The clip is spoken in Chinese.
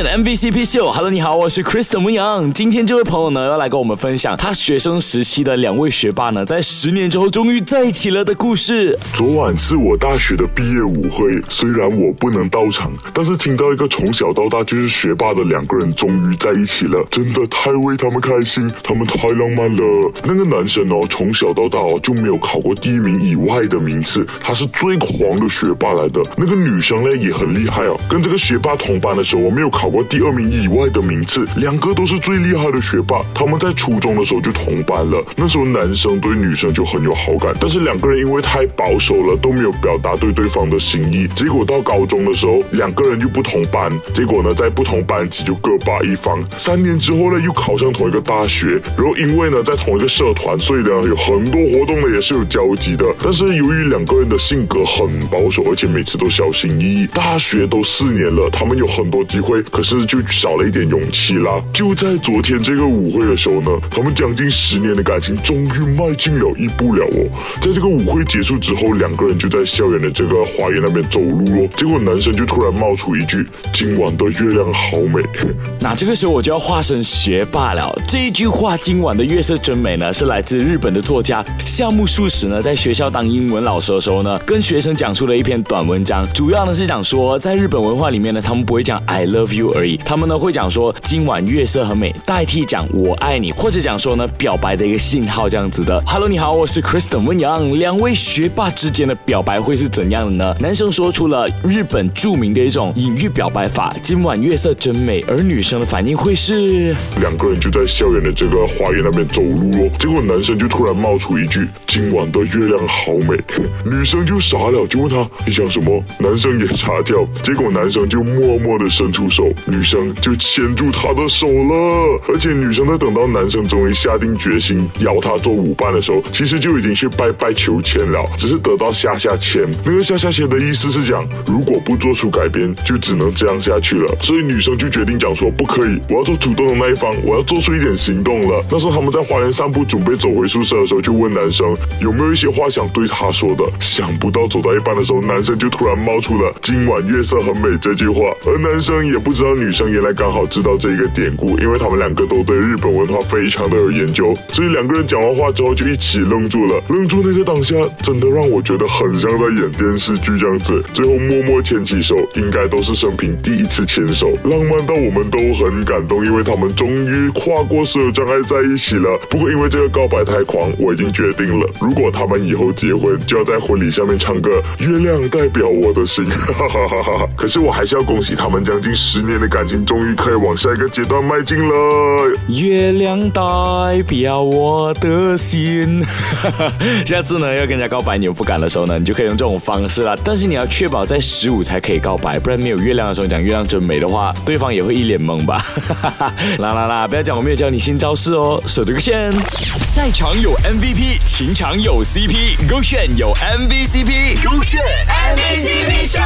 MVCp 秀。Hello，你好，我是 Kristen 牧羊。今天这位朋友呢，要来跟我们分享他学生时期的两位学霸呢，在十年之后终于在一起了的故事。昨晚是我大学的毕业舞会，虽然我不能到场，但是听到一个从小到大就是学霸的两个人终于在一起了，真的太为他们开心，他们太浪漫了。那个男生哦，从小到大哦就没有考过第一名以外的名次，他是最狂的学霸来的。那个女生呢也很厉害哦，跟这个学霸同班的时候，我没有考考过第二名以外的名次，两个都是最厉害的学霸。他们在初中的时候就同班了，那时候男生对女生就很有好感，但是两个人因为太保守了，都没有表达对对方的心意。结果到高中的时候，两个人就不同班，结果呢在不同班级就各霸一方。三年之后呢，又考上同一个大学，然后因为呢在同一个社团，所以呢有很多活动呢也是有交集的。但是由于两个人的性格很保守，而且每次都小心翼翼，大学都四年了，他们有很多机会，可是就少了一点勇气啦。就在昨天这个舞会的时候呢，他们将近十年的感情终于迈进了一步了哦。在这个舞会结束之后，两个人就在校园的这个花园那边走路咯。结果男生就突然冒出一句：“今晚的月亮好美。”那这个时候我就要化身学霸了。这一句话“今晚的月色真美”呢，是来自日本的作家夏目漱石呢，在学校当英文老师的时候呢，跟学生讲出了一篇短文章，主要呢是讲说，在日本文化里面呢，他们不会讲 I love you 而已，他们呢会讲说今晚月色很美，代替讲我爱你，或者讲说呢表白的一个信号这样子的。Hello，你好，我是 Kristen 温阳，两位学霸之间的表白会是怎样的呢？男生说出了日本著名的一种隐喻表白法，今晚月色真美，而女生的反应会是两个人就在校园的这个花园那边走路咯，结果男生就突然冒出一句：“今晚的月亮好美。”女生就傻了，就问他你想什么？男生也傻掉，结果男生就默默的伸出手，女生就牵住他的手了。而且女生在等到男生终于下定决心邀她做舞伴的时候，其实就已经去拜拜求签了，只是得到下下签。那个下下签的意思是讲，如果不做出改变，就只能这样下去了。所以女生就决定讲说不可以，我要做主动的那一方，我要做出一点行动了。那时候他们在花园散步，准备走回宿舍的时候，就问男生有没有一些话想对他说的。想不到走到一半的时候，男生就突然冒出了“今晚月色很美”这句话，而男生也不知道女生原来刚好知道这一个典故，因为他们两个都对日本文化非常的有研究，所以两个人讲完话之后就一起愣住了。愣住那个当下，真的让我觉得很像在演电视剧这样子。最后默默牵起手，应该都是生平第一次牵手，浪漫到我们都很感动，因为他们终于跨过所有障碍在一起了。不过因为这个告白太狂，我已经决定了，如果他们以后结婚，就要在婚礼下面唱歌《月亮代表我的心》。哈哈哈哈哈！可是我还是要恭喜他们，将近十今天的感情终于可以往下一个阶段迈进了。月亮代表我的心。下次呢要跟人家告白，你又不敢的时候呢，你就可以用这种方式啦。但是你要确保在十五才可以告白，不然没有月亮的时候讲月亮真美的话，对方也会一脸懵吧。啦啦啦！不要讲我没有教你新招式哦，守这个线。赛场有 MVP，情场有 CP，勾选有 MVCp，勾选 MVCp 秀。